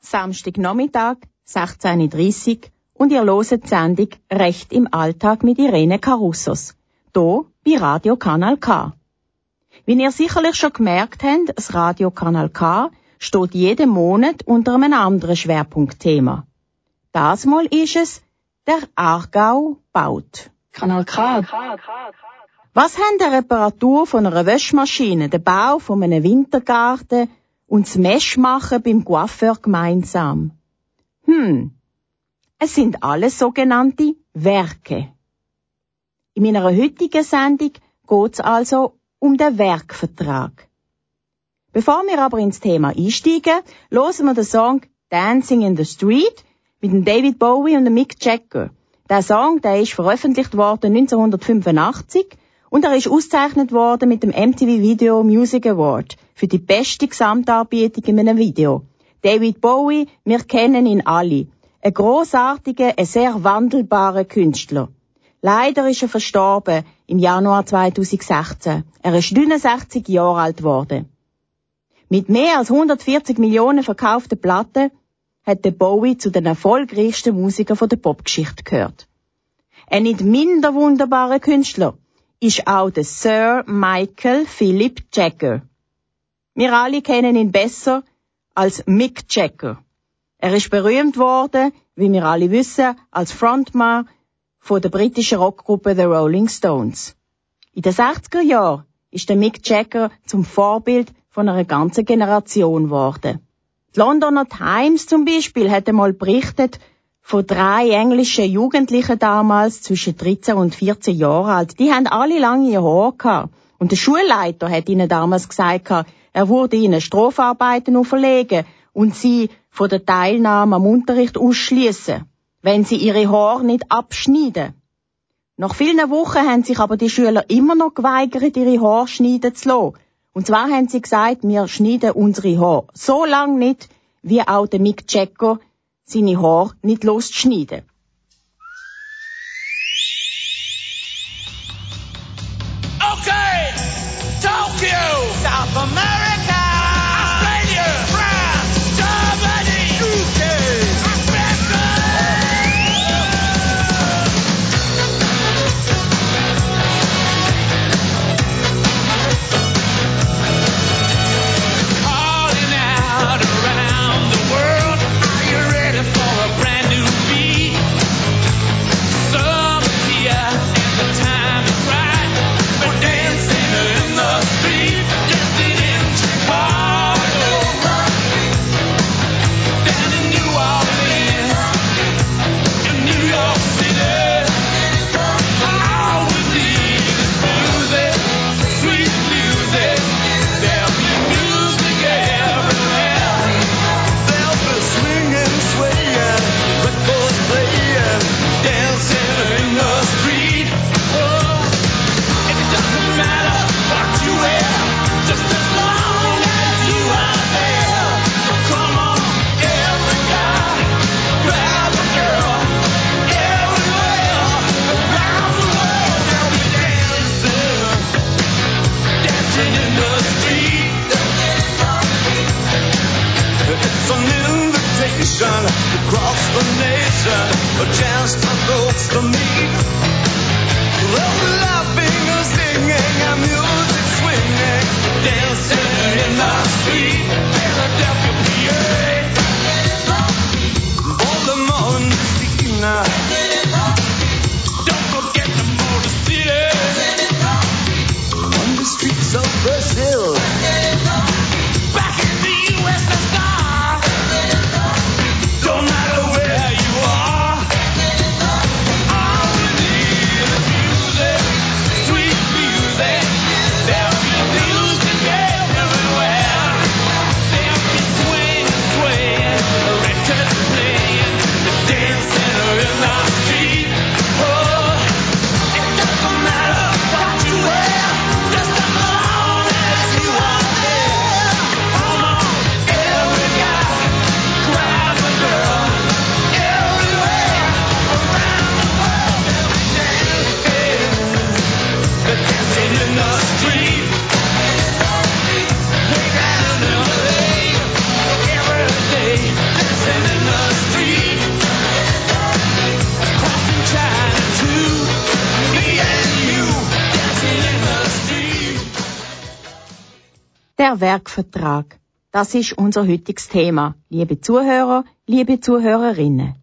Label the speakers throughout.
Speaker 1: Samstagnachmittag, 16.30 Uhr und ihr loset die Sendung Recht im Alltag mit Irene Carussos. Hier bei Radio Kanal K. Wie ihr sicherlich schon gemerkt habt, das Radio Kanal K steht jeden Monat unter einem anderen Schwerpunktthema. Das Mal ist es der Aargau baut.
Speaker 2: Kanal K.
Speaker 1: Was haben die Reparatur von einer Wäschmaschine, der Bau von einem Wintergarten und das Meschmachen beim Coiffeur gemeinsam? Hm, es sind alles sogenannte Werke. In meiner heutigen Sendung geht es also um den Werkvertrag. Bevor wir aber ins Thema einsteigen, hören wir den Song Dancing in the Street mit dem David Bowie und dem Mick Jagger. Der Song, der ist veröffentlicht worden 1985 und er ist ausgezeichnet worden mit dem MTV Video Music Award für die beste Gesamtarbeitung in einem Video. David Bowie, wir kennen ihn alle. Ein großartiger, ein sehr wandelbarer Künstler. Leider ist er verstorben im Januar 2016. Er ist 69 Jahre alt geworden. Mit mehr als 140 Millionen verkauften Platten hat der Bowie zu den erfolgreichsten Musikern der Popgeschichte gehört. Ein nicht minder wunderbarer Künstler ist auch der Sir Michael Philip Jagger. Wir alle kennen ihn besser als Mick Jagger. Er ist berühmt worden, wie wir alle wissen, als Frontmann von der britischen Rockgruppe The Rolling Stones. In den 60er Jahren ist der Mick Jagger zum Vorbild von einer ganzen Generation geworden. Die Londoner Times zum Beispiel hat einmal berichtet, von drei englischen Jugendlichen damals zwischen 13 und 14 Jahren alt. Die haben alle lange Haare gehabt. Und der Schulleiter hat ihnen damals gesagt, er würde ihnen Strafarbeiten auferlegen und sie von der Teilnahme am Unterricht ausschließen, wenn sie ihre Haare nicht abschneiden. Nach vielen Wochen haben sich aber die Schüler immer noch geweigert, ihre Haare schneiden zu lassen. Und zwar haben sie gesagt, wir schneiden unsere Haare so lange nicht, wie auch der Mick Jagger seine Haare nicht loszuschneiden.
Speaker 3: Okay, Tokyo, South America, it's for me.
Speaker 1: Der Werkvertrag. Das ist unser heutiges Thema, liebe Zuhörer, liebe Zuhörerinnen.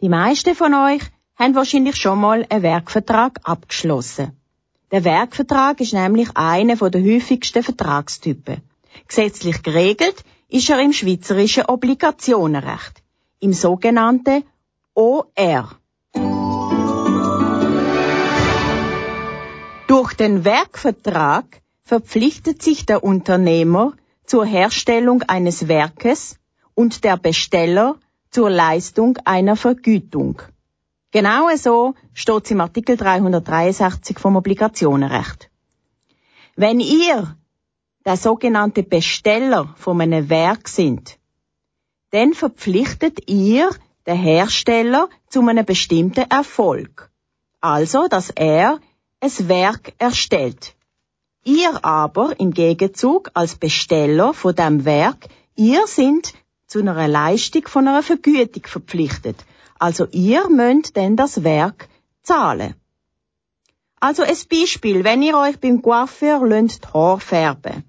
Speaker 1: Die meisten von euch haben wahrscheinlich schon mal einen Werkvertrag abgeschlossen. Der Werkvertrag ist nämlich einer der häufigsten Vertragstypen. Gesetzlich geregelt ist er im schweizerischen Obligationenrecht, im sogenannten OR. Durch den Werkvertrag verpflichtet sich der Unternehmer zur Herstellung eines Werkes und der Besteller zur Leistung einer Vergütung. Genau so steht es im Artikel 363 vom Obligationenrecht. Wenn ihr der sogenannte Besteller von einem Werk sind, dann verpflichtet ihr den Hersteller zu einem bestimmten Erfolg. Also, dass er ein Werk erstellt. Ihr aber im Gegenzug als Besteller von dem Werk, ihr sind zu einer Leistung von einer Vergütung verpflichtet. Also ihr müsst denn das Werk zahlen. Also ein Beispiel, wenn ihr euch beim Coiffeur lönt Haar färben,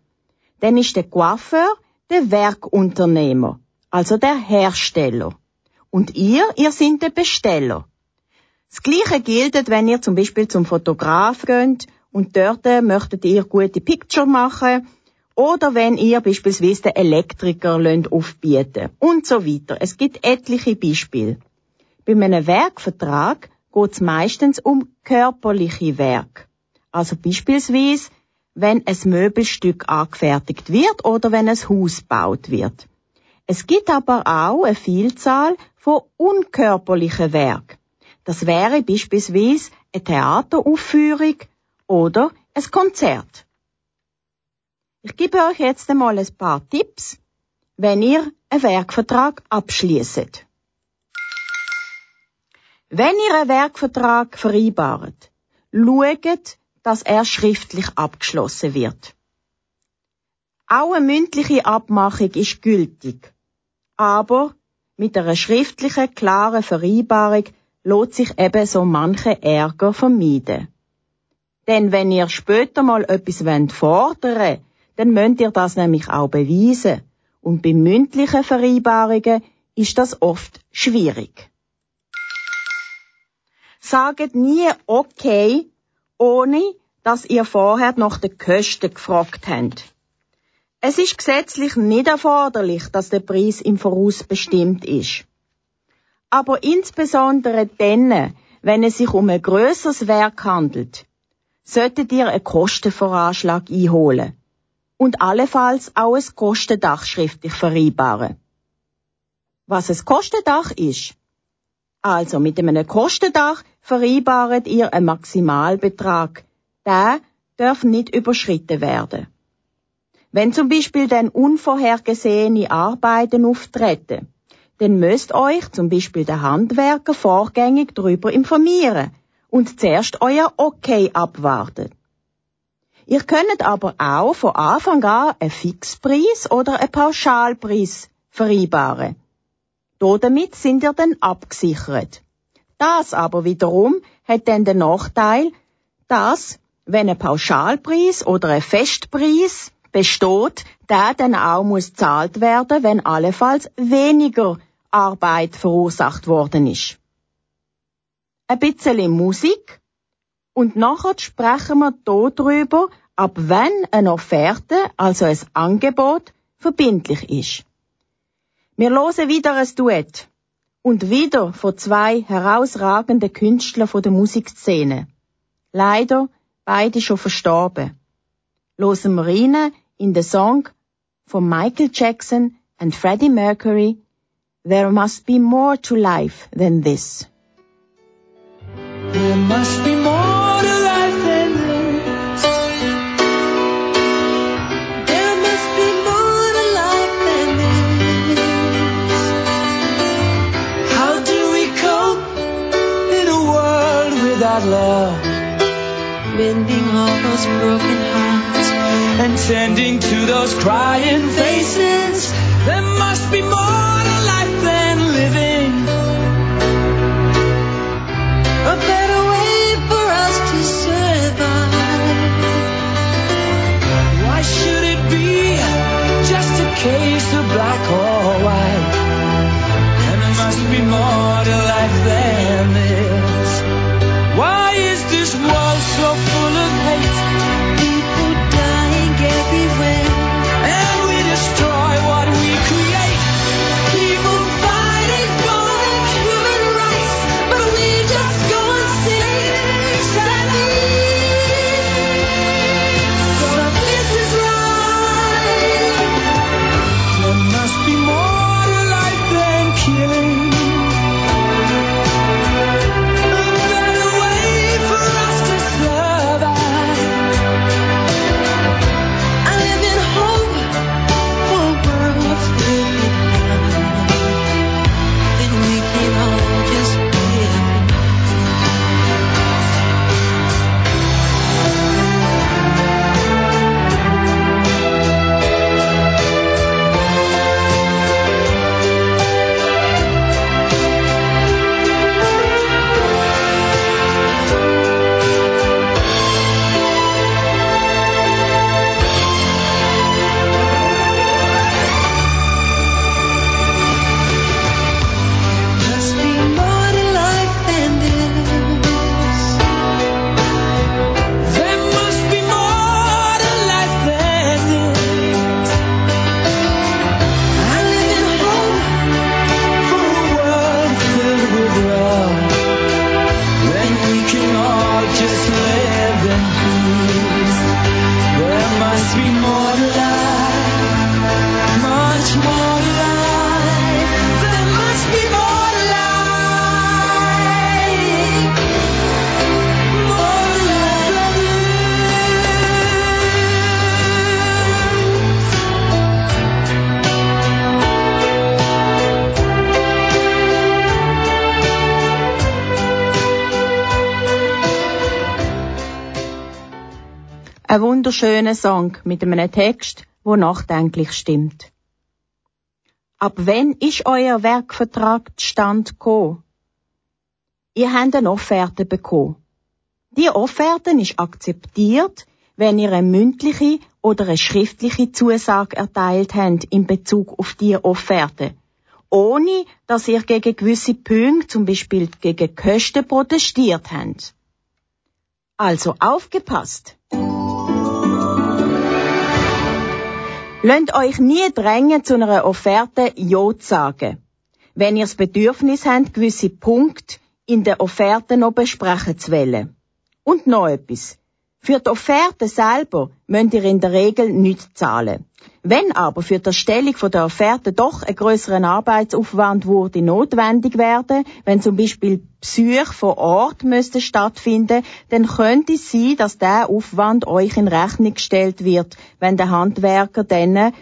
Speaker 1: dann ist der Coiffeur der Werkunternehmer, also der Hersteller. Und ihr, ihr sind der Besteller. Das Gleiche gilt, wenn ihr zum Beispiel zum Fotograf geht und dort möchtet ihr gute Picture machen oder wenn ihr beispielsweise den Elektriker aufbieten und so weiter. Es gibt etliche Beispiele. Bei einem Werkvertrag geht es meistens um körperliche Werk. Also beispielsweise, wenn ein Möbelstück angefertigt wird oder wenn ein Haus gebaut wird. Es gibt aber auch eine Vielzahl von unkörperlichen Werken. Das wäre beispielsweise eine Theateraufführung oder ein Konzert. Ich gebe euch jetzt einmal ein paar Tipps, wenn ihr einen Werkvertrag abschließt. Wenn ihr einen Werkvertrag vereinbart, schaut, dass er schriftlich abgeschlossen wird. Auch eine mündliche Abmachung ist gültig, aber mit einer schriftlichen, klaren Vereinbarung lohnt sich eben so manche Ärger vermeiden. Denn wenn ihr später mal etwas wollt fordern dann müsst ihr das nämlich auch beweisen. Und bei mündlichen Vereinbarungen ist das oft schwierig. Sagt nie okay, ohne dass ihr vorher nach den Kosten gefragt habt. Es ist gesetzlich nicht erforderlich, dass der Preis im Voraus bestimmt ist aber insbesondere dann, wenn es sich um ein grösseres Werk handelt, solltet ihr einen Kostenvoranschlag einholen und allenfalls auch ein Kostendach schriftlich vereinbaren. Was ein Kostendach ist? Also mit einem Kostendach vereinbart ihr einen Maximalbetrag. Der darf nicht überschritten werden. Wenn zum Beispiel dann unvorhergesehene Arbeiten auftreten, dann müsst euch zum Beispiel der Handwerker vorgängig darüber informieren und zuerst euer Okay abwarten. Ihr könnt aber auch von Anfang an einen Fixpreis oder einen Pauschalpreis vereinbaren. Damit sind ihr dann abgesichert. Das aber wiederum hat dann den Nachteil, dass, wenn ein Pauschalpreis oder ein Festpreis besteht, der dann auch muss zahlt werden, wenn allenfalls weniger Arbeit verursacht worden ist. Ein bisschen Musik und nachher sprechen wir darüber, ab wann eine Offerte, also ein Angebot, verbindlich ist. Wir hören wieder ein Duett und wieder von zwei herausragenden Künstlern der Musikszene. Leider beide schon verstorben. Hören wir rein in den Song von Michael Jackson and Freddie Mercury There must be more to life than this.
Speaker 3: There must be more to life than this. There must be more to life than this. How do we cope in a world without love? Mending all those broken hearts and tending to those crying faces.
Speaker 1: Ein wunderschöner Song mit einem Text, wo nachdenklich stimmt. Ab wann ist euer Werkvertrag zustande gekommen? Ihr habt eine Offerte bekommen. Die Offerte ist akzeptiert, wenn ihr eine mündliche oder eine schriftliche Zusage erteilt habt in Bezug auf die Offerte. Ohne, dass ihr gegen gewisse Punkte, zum Beispiel gegen Kosten protestiert habt. Also aufgepasst! Lasst euch nie drängen, zu einer Offerte Ja zu sagen. Wenn ihr das Bedürfnis habt, gewisse Punkte in der Offerte noch besprechen zu wollen. Und noch etwas. Für die Offerte selber müsst ihr in der Regel nichts zahlen. Wenn aber für die Erstellung der Offerte doch ein größeren Arbeitsaufwand würde notwendig werden, wenn zum Beispiel Besuche vor Ort müssten stattfinden, dann könnte es sein, dass der Aufwand euch in Rechnung gestellt wird, wenn der Handwerker dann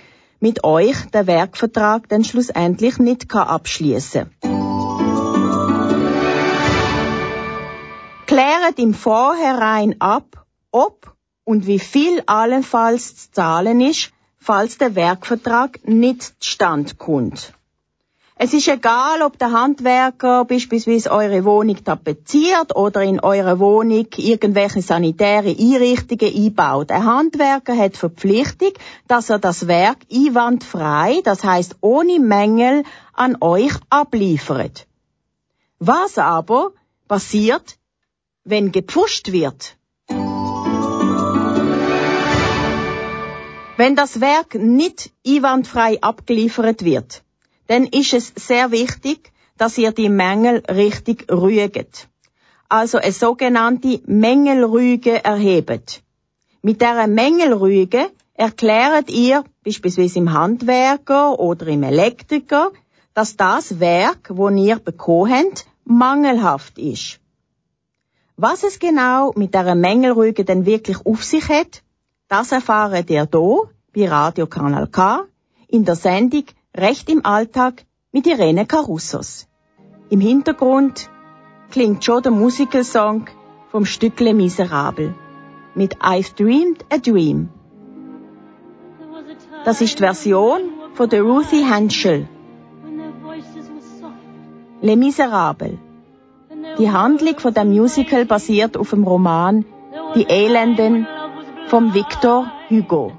Speaker 1: mit euch den Werkvertrag dann schlussendlich nicht kann. Kläret im Vorhinein ab, ob und wie viel allenfalls zu zahlen ist, falls der Werkvertrag nicht zustande kommt. Es ist egal, ob der Handwerker beispielsweise eure Wohnung tapeziert oder in eurer Wohnung irgendwelche sanitäre Einrichtungen einbaut. Ein Handwerker hat Verpflichtung, dass er das Werk einwandfrei, das heißt ohne Mängel, an euch abliefert. Was aber passiert, wenn gepfuscht wird? Wenn das Werk nicht einwandfrei abgeliefert wird, dann ist es sehr wichtig, dass ihr die Mängel richtig rüget. Also eine sogenannte Mängelrüge erhebt. Mit dieser Mängelrüge erklärt ihr, beispielsweise im Handwerker oder im Elektriker, dass das Werk, wo ihr bekommen habt, mangelhaft ist. Was es genau mit dieser Mängelrüge denn wirklich auf sich hat, das erfahrt ihr hier bei Radio Kanal K in der Sendung Recht im Alltag mit Irene Carussos. Im Hintergrund klingt schon der Musical-Song vom Stückle Miserabel mit I've Dreamed a Dream. Das ist die Version von der Ruthie Henschel. Les Miserables. Die Handlung von dem Musical basiert auf dem Roman Die Elenden vom Victor Hugo.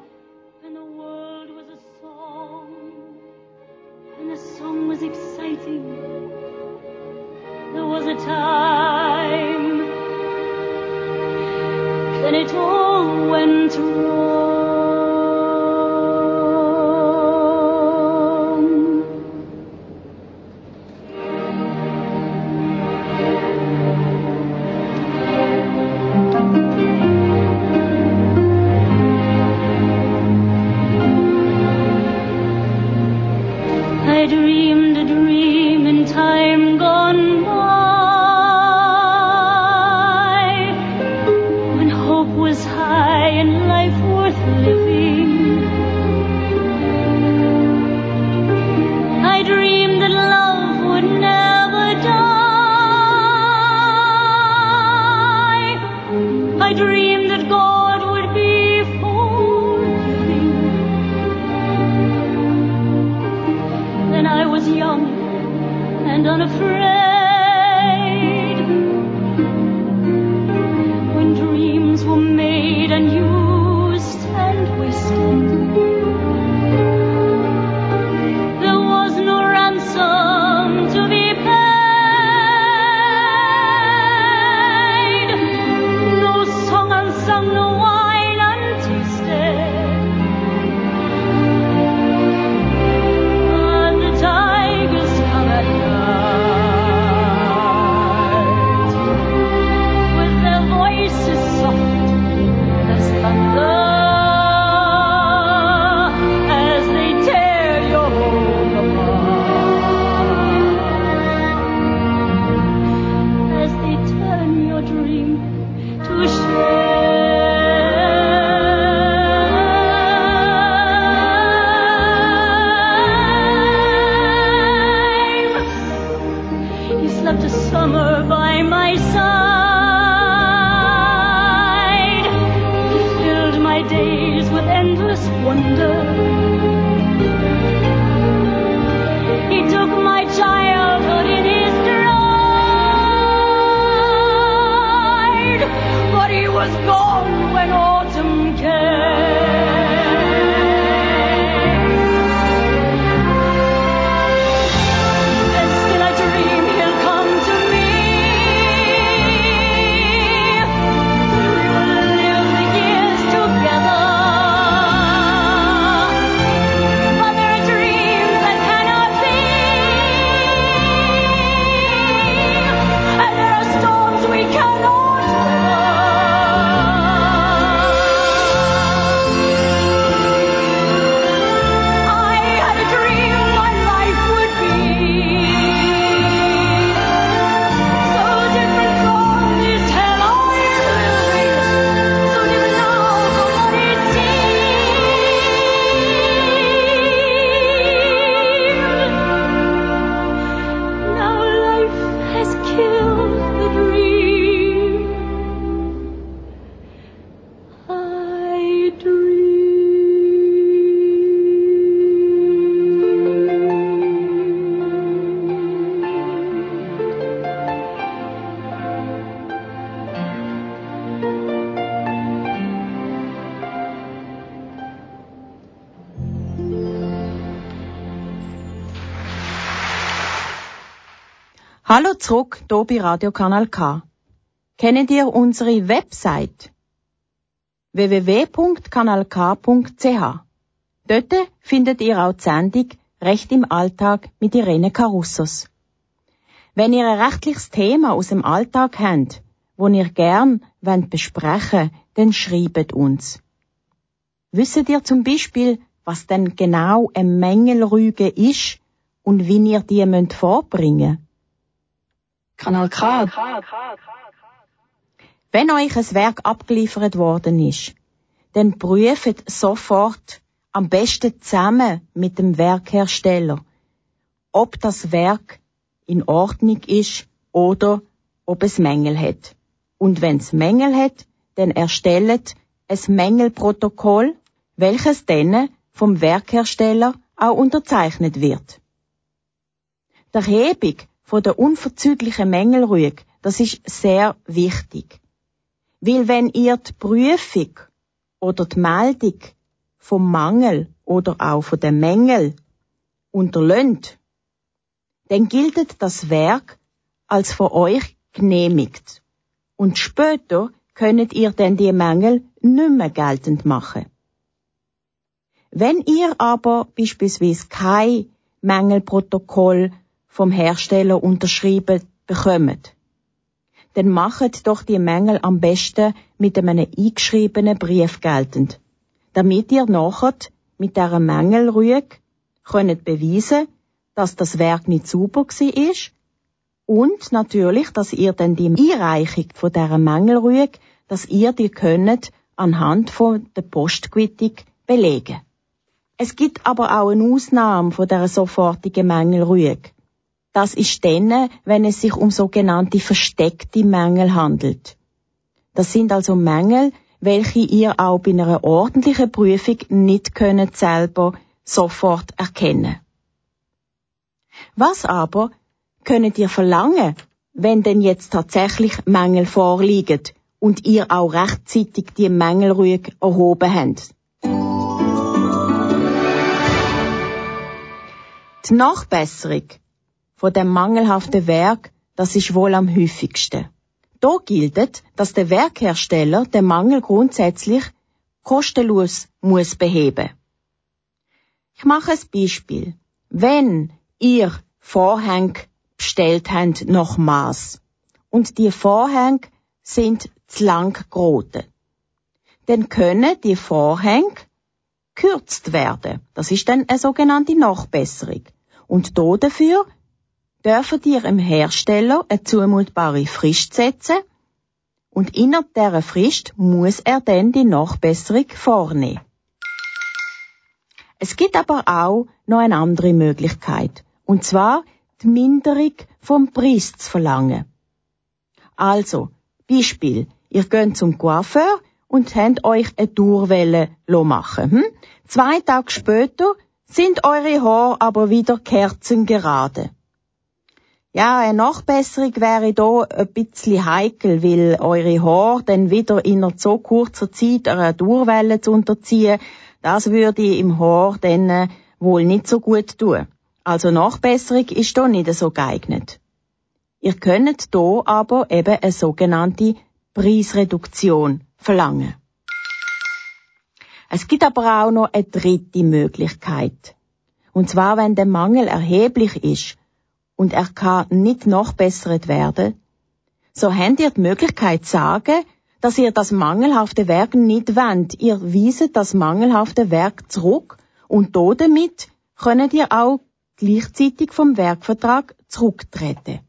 Speaker 1: Hallo zurück, hier bei Radio Kanal K. Kennt ihr unsere Website? www.kanalk.ch Dort findet ihr auch die Sendung Recht im Alltag mit Irene Carussos. Wenn ihr ein rechtliches Thema aus dem Alltag habt, wo ihr gern wollt besprechen dann schreibt uns. Wisst ihr zum Beispiel, was denn genau eine Mängelrüge ist und wie ihr die müsst vorbringen
Speaker 4: Kanal K.
Speaker 1: Wenn euch ein Werk abgeliefert worden ist, dann prüft sofort, am besten zusammen mit dem Werkhersteller, ob das Werk in Ordnung ist oder ob es Mängel hat. Und wenn es Mängel hat, dann erstellt ein Mängelprotokoll, welches dann vom Werkhersteller auch unterzeichnet wird. Die Erhebung von der unverzüglichen Mängelrüge, das ist sehr wichtig. Weil wenn ihr die Prüfung oder die Meldung vom Mangel oder auch von den Mängel unterlönt, dann gilt das Werk als von euch genehmigt. Und später könnt ihr dann die Mängel nicht mehr geltend machen. Wenn ihr aber beispielsweise kein Mängelprotokoll vom Hersteller unterschrieben bekommt, dann macht doch die Mängel am besten mit einem eingeschriebenen Brief geltend, damit ihr nachher mit dieser Mängelrüge könnt beweisen, dass das Werk nicht sauber war und natürlich, dass ihr dann die Einreichung von dieser Mängelrüge, dass ihr die könnt anhand von der Postquittung belegen. Es gibt aber auch eine Ausnahme von der sofortigen Mängelrüge. Das ist dann, wenn es sich um sogenannte versteckte Mängel handelt. Das sind also Mängel, welche ihr auch bei einer ordentlichen Prüfung nicht könnt selber sofort erkennen. Was aber könnt ihr verlangen, wenn denn jetzt tatsächlich Mängel vorliegen und ihr auch rechtzeitig die Mängel ruhig erhoben habt? Die Nachbesserung von dem mangelhaften Werk, das ist wohl am häufigsten. Da gilt, dass der Werkhersteller den Mangel grundsätzlich kostenlos muss beheben. Ich mache ein Beispiel. Wenn ihr Vorhänge bestellt habt nach Maß und die Vorhänge sind zu lang geraten, dann können die Vorhänge gekürzt werden. Das ist dann eine sogenannte Nachbesserung. Und da dafür dürfen ihr im Hersteller eine zumutbare Frist setzen und innerhalb dieser Frist muss er dann die Nachbesserung vornehmen. Es gibt aber auch noch eine andere Möglichkeit. Und zwar die Minderung vom Preis zu verlangen. Also, Beispiel, ihr geht zum Coiffeur und habt euch eine Tourwelle machen hm? Zwei Tage später sind eure Haare aber wieder kerzengerade. Ja, eine Nachbesserung wäre da ein bisschen heikel, weil eure Haare dann wieder in einer so kurzer Zeit einer Tourwelle zu unterziehen, das würde im Haar dann äh, wohl nicht so gut tun. Also Nachbesserung ist da nicht so geeignet. Ihr könnt hier aber eben eine sogenannte Preisreduktion verlangen. Es gibt aber auch noch eine dritte Möglichkeit. Und zwar, wenn der Mangel erheblich ist und er kann nicht nachbessert werden, so habt ihr die Möglichkeit zu sagen, dass ihr das mangelhafte Werk nicht wendet. Ihr weiset das mangelhafte Werk zurück und damit könnt ihr auch gleichzeitig vom Werkvertrag zurücktreten.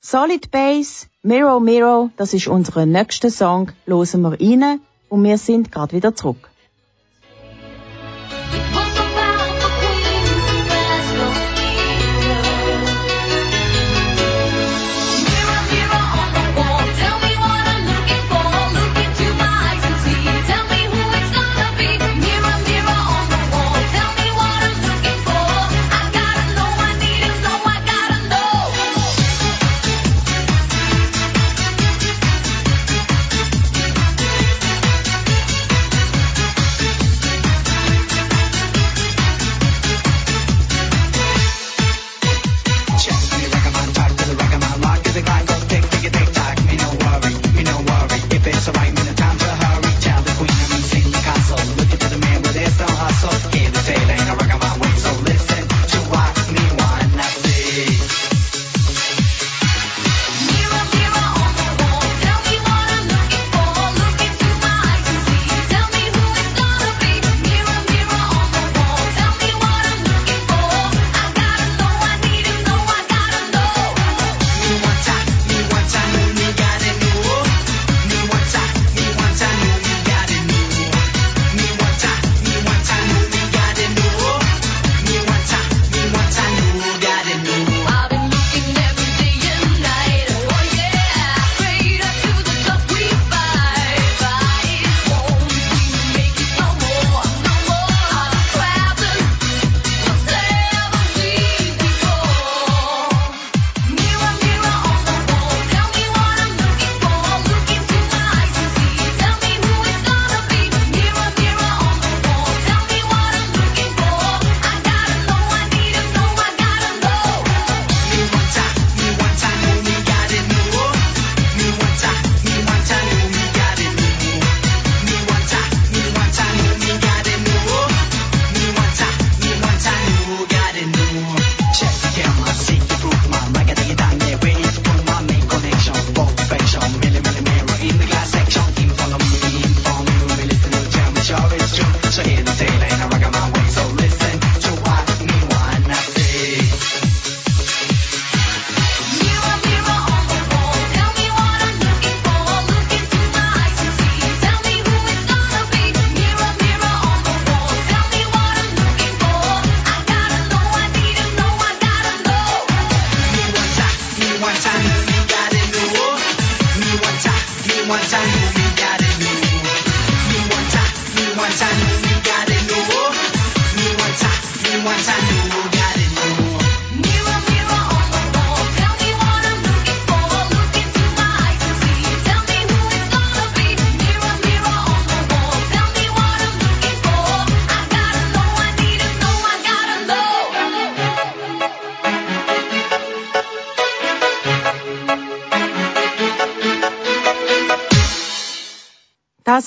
Speaker 1: Solid Base, Mirror Mirror, das ist unser nächster Song, losen wir rein und wir sind gerade wieder zurück.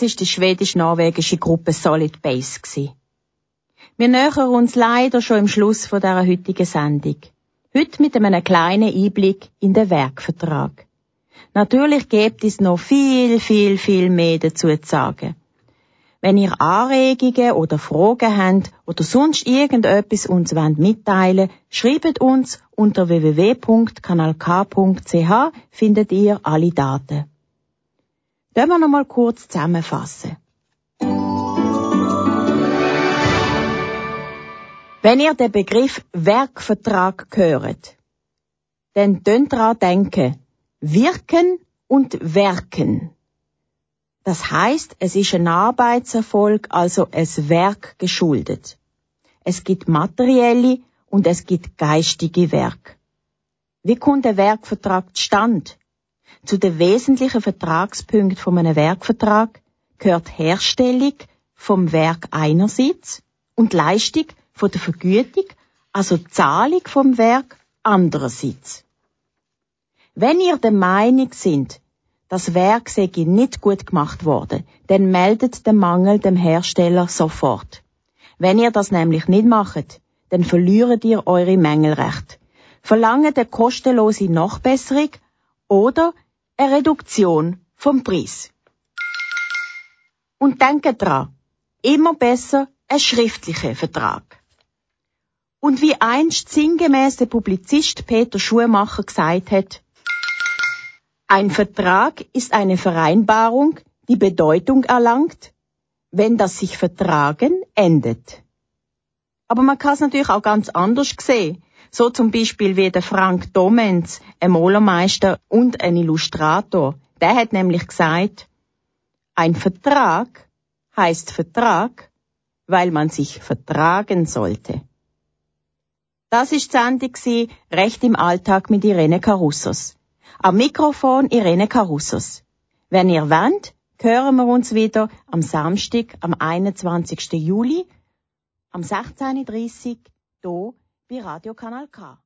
Speaker 1: Das ist die schwedisch-norwegische Gruppe Solid Base gsi. Wir nähern uns leider schon im Schluss von dieser heutigen Sendung. Heute mit einem kleinen Einblick in den Werkvertrag. Natürlich gibt es noch viel, viel, viel mehr dazu zu sagen. Wenn ihr Anregungen oder Fragen habt oder sonst irgendetwas uns wollt mitteilen schreibt uns unter www.kanalk.ch findet ihr alle Daten. Können wir noch mal kurz zusammenfassen. Wenn ihr den Begriff Werkvertrag hört, dann könnt daran denken, wirken und werken. Das heißt, es ist ein Arbeitserfolg, also ein Werk geschuldet. Es gibt materielle und es gibt geistige Werk. Wie kommt der Werkvertrag zustande? Zu den wesentlichen Vertragspunkten von einem Werkvertrag gehört Herstellung vom Werk einerseits und Leistung von der Vergütung, also Zahlung vom Werk andererseits. Wenn ihr der Meinung sind, das Werk sei nicht gut gemacht worden, dann meldet den Mangel dem Hersteller sofort. Wenn ihr das nämlich nicht macht, dann verliert ihr eure Mängelrecht. Verlangt eine kostenlose Nachbesserung oder eine Reduktion vom Preis. Und denkt dran, immer besser ein schriftlicher Vertrag. Und wie einst sinngemäß der Publizist Peter Schumacher gesagt hat, ein Vertrag ist eine Vereinbarung, die Bedeutung erlangt, wenn das sich Vertragen endet. Aber man kann es natürlich auch ganz anders sehen. So zum Beispiel wie der Frank Domenz, ein Malermeister und ein Illustrator. Der hat nämlich gesagt, ein Vertrag heißt Vertrag, weil man sich vertragen sollte. Das ist Sendung Recht im Alltag mit Irene Carussos. Am Mikrofon Irene Carussos. Wenn ihr wollt, hören wir uns wieder am Samstag, am 21. Juli, am 16.30 Uhr, hier bei Radio Kanal K.